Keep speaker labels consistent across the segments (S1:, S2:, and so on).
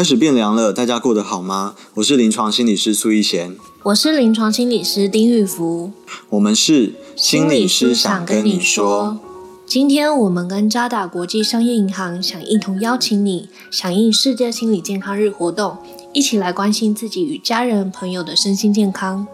S1: 开始变凉了，大家过得好吗？我是临床心理师苏一贤，
S2: 我是临床心理师丁玉福，
S1: 我们是心理师想跟你说，
S2: 今天我们跟渣打国际商业银行想一同邀请你，响应世界心理健康日活动，一起来关心自己与家人朋友的身心健康。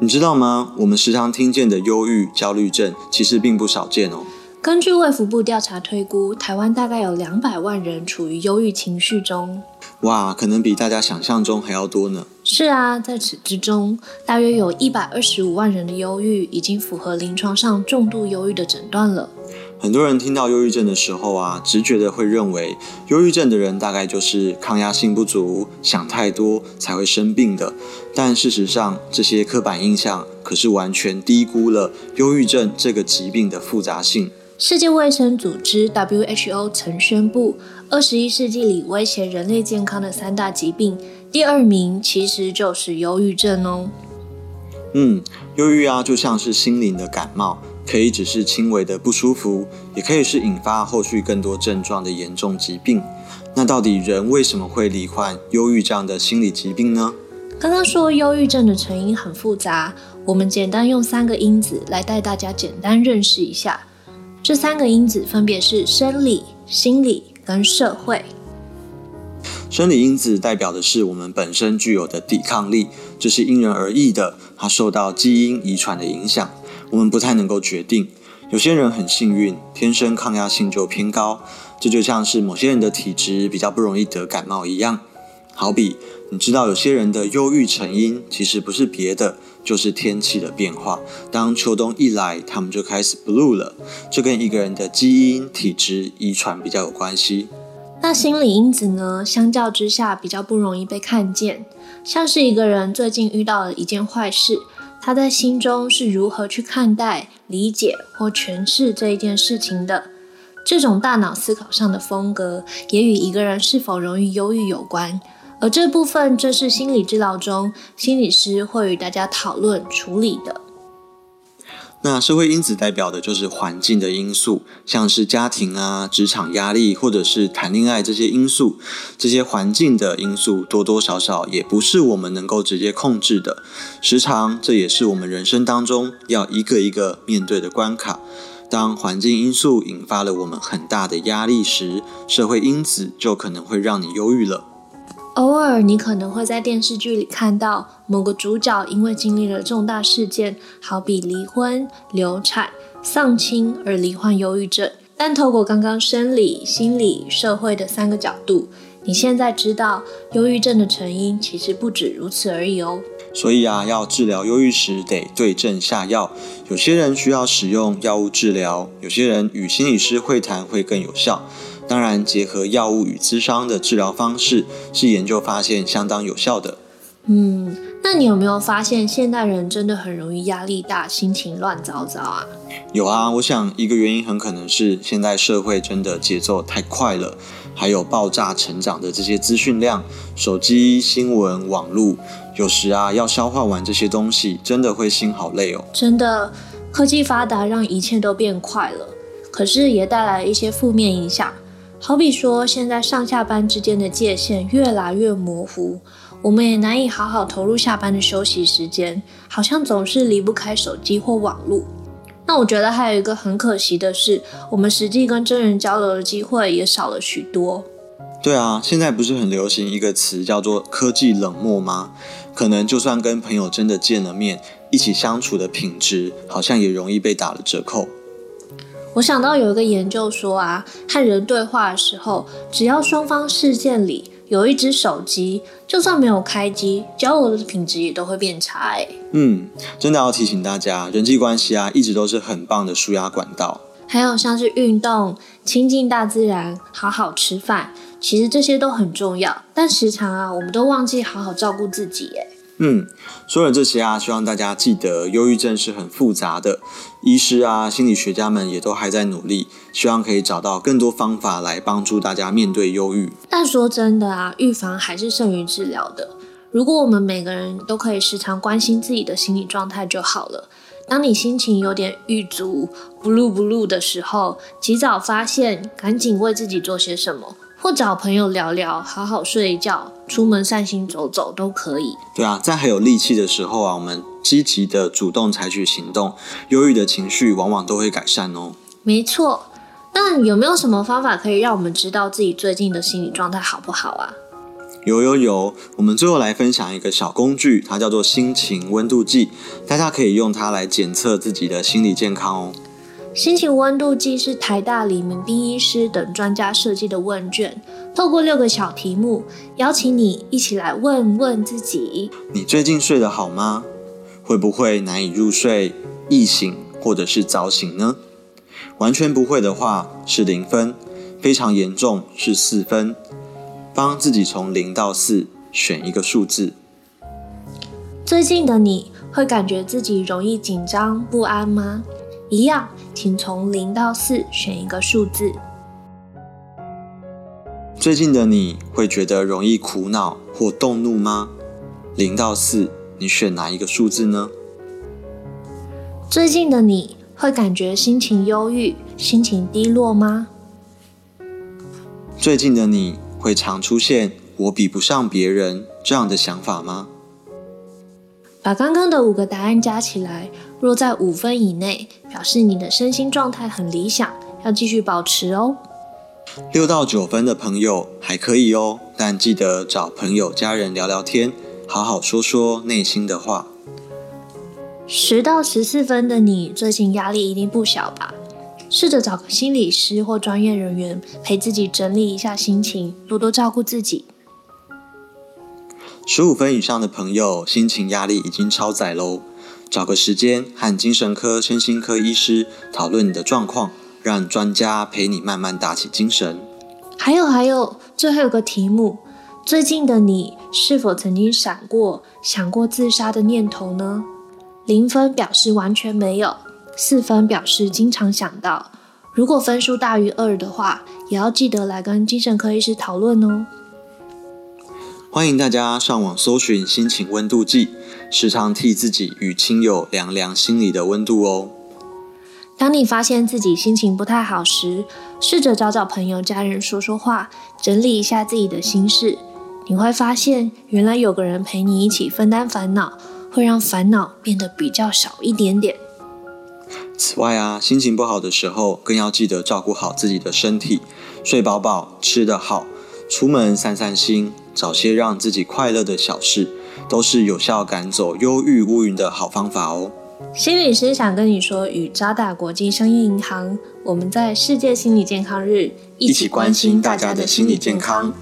S1: 你知道吗？我们时常听见的忧郁、焦虑症，其实并不少见哦。
S2: 根据卫福部调查推估，台湾大概有两百万人处于忧郁情绪中。
S1: 哇，可能比大家想象中还要多呢。
S2: 是啊，在此之中，大约有一百二十五万人的忧郁已经符合临床上重度忧郁的诊断了。
S1: 很多人听到忧郁症的时候啊，直觉的会认为，忧郁症的人大概就是抗压性不足、想太多才会生病的。但事实上，这些刻板印象可是完全低估了忧郁症这个疾病的复杂性。
S2: 世界卫生组织 WHO 曾宣布，二十一世纪里威胁人类健康的三大疾病，第二名其实就是忧郁症哦。
S1: 嗯，忧郁啊，就像是心灵的感冒，可以只是轻微的不舒服，也可以是引发后续更多症状的严重疾病。那到底人为什么会罹患忧郁这样的心理疾病呢？
S2: 刚刚说忧郁症的成因很复杂，我们简单用三个因子来带大家简单认识一下。这三个因子分别是生理、心理跟社会。
S1: 生理因子代表的是我们本身具有的抵抗力，这是因人而异的，它受到基因遗传的影响，我们不太能够决定。有些人很幸运，天生抗压性就偏高，这就像是某些人的体质比较不容易得感冒一样。好比你知道，有些人的忧郁成因其实不是别的。就是天气的变化，当秋冬一来，他们就开始 blue 了。这跟一个人的基因、体质、遗传比较有关系。
S2: 那心理因子呢？相较之下比较不容易被看见。像是一个人最近遇到了一件坏事，他在心中是如何去看待、理解或诠释这一件事情的？这种大脑思考上的风格，也与一个人是否容易忧郁有关。而这部分正是心理治疗中心理师会与大家讨论处理的。
S1: 那社会因子代表的就是环境的因素，像是家庭啊、职场压力，或者是谈恋爱这些因素。这些环境的因素多多少少也不是我们能够直接控制的，时常这也是我们人生当中要一个一个面对的关卡。当环境因素引发了我们很大的压力时，社会因子就可能会让你忧郁了。
S2: 偶尔，你可能会在电视剧里看到某个主角因为经历了重大事件，好比离婚、流产、丧亲而罹患忧郁症。但透过刚刚生理、心理、社会的三个角度，你现在知道忧郁症的成因其实不止如此而已哦。
S1: 所以啊，要治疗忧郁时得对症下药。有些人需要使用药物治疗，有些人与心理师会谈会更有效。当然，结合药物与咨商的治疗方式是研究发现相当有效的。
S2: 嗯，那你有没有发现现代人真的很容易压力大，心情乱糟糟啊？
S1: 有啊，我想一个原因很可能是现代社会真的节奏太快了，还有爆炸成长的这些资讯量，手机、新闻、网络，有时啊要消化完这些东西，真的会心好累哦。
S2: 真的，科技发达让一切都变快了，可是也带来了一些负面影响。好比说，现在上下班之间的界限越来越模糊，我们也难以好好投入下班的休息时间，好像总是离不开手机或网络。那我觉得还有一个很可惜的是，我们实际跟真人交流的机会也少了许多。
S1: 对啊，现在不是很流行一个词叫做“科技冷漠”吗？可能就算跟朋友真的见了面，一起相处的品质好像也容易被打了折扣。
S2: 我想到有一个研究说啊，和人对话的时候，只要双方视线里有一只手机，就算没有开机，交流的品质也都会变差。哎，
S1: 嗯，真的要提醒大家，人际关系啊，一直都是很棒的舒压管道。
S2: 还有像是运动、亲近大自然、好好吃饭，其实这些都很重要。但时常啊，我们都忘记好好照顾自己。哎。
S1: 嗯，说了这些啊，希望大家记得，忧郁症是很复杂的。医师啊，心理学家们也都还在努力，希望可以找到更多方法来帮助大家面对忧郁。
S2: 但说真的啊，预防还是胜于治疗的。如果我们每个人都可以时常关心自己的心理状态就好了。当你心情有点郁卒、blue blue 的时候，及早发现，赶紧为自己做些什么。或找朋友聊聊，好好睡一觉，出门散心走走都可以。
S1: 对啊，在还有力气的时候啊，我们积极的主动采取行动，忧郁的情绪往往都会改善哦。
S2: 没错，那有没有什么方法可以让我们知道自己最近的心理状态好不好啊？
S1: 有有有，我们最后来分享一个小工具，它叫做心情温度计，大家可以用它来检测自己的心理健康哦。
S2: 心情温度计是台大李明斌医师等专家设计的问卷，透过六个小题目，邀请你一起来问问自己：
S1: 你最近睡得好吗？会不会难以入睡、易醒或者是早醒呢？完全不会的话是零分，非常严重是四分。帮自己从零到四选一个数字。
S2: 最近的你会感觉自己容易紧张不安吗？一样，请从零到四选一个数字。
S1: 最近的你会觉得容易苦恼或动怒吗？零到四，你选哪一个数字呢？
S2: 最近的你会感觉心情忧郁、心情低落吗？
S1: 最近的你会常出现“我比不上别人”这样的想法吗？
S2: 把刚刚的五个答案加起来，若在五分以内，表示你的身心状态很理想，要继续保持哦。
S1: 六到九分的朋友还可以哦，但记得找朋友、家人聊聊天，好好说说内心的话。
S2: 十到十四分的你，最近压力一定不小吧？试着找个心理师或专业人员陪自己整理一下心情，多多照顾自己。
S1: 十五分以上的朋友，心情压力已经超载喽。找个时间和精神科、身心科医师讨论你的状况，让专家陪你慢慢打起精神。
S2: 还有还有，最后有个题目：最近的你是否曾经闪过想过自杀的念头呢？零分表示完全没有，四分表示经常想到。如果分数大于二的话，也要记得来跟精神科医师讨论哦。
S1: 欢迎大家上网搜寻心情温度计，时常替自己与亲友量量心里的温度哦。
S2: 当你发现自己心情不太好时，试着找找朋友、家人说说话，整理一下自己的心事。你会发现，原来有个人陪你一起分担烦恼，会让烦恼变得比较少一点点。
S1: 此外啊，心情不好的时候，更要记得照顾好自己的身体，睡饱饱，吃得好，出门散散心。找些让自己快乐的小事，都是有效赶走忧郁乌云的好方法哦。
S2: 心理师想跟你说，与渣打国际商业银行，我们在世界心理健康日一起关心大家的心理健康。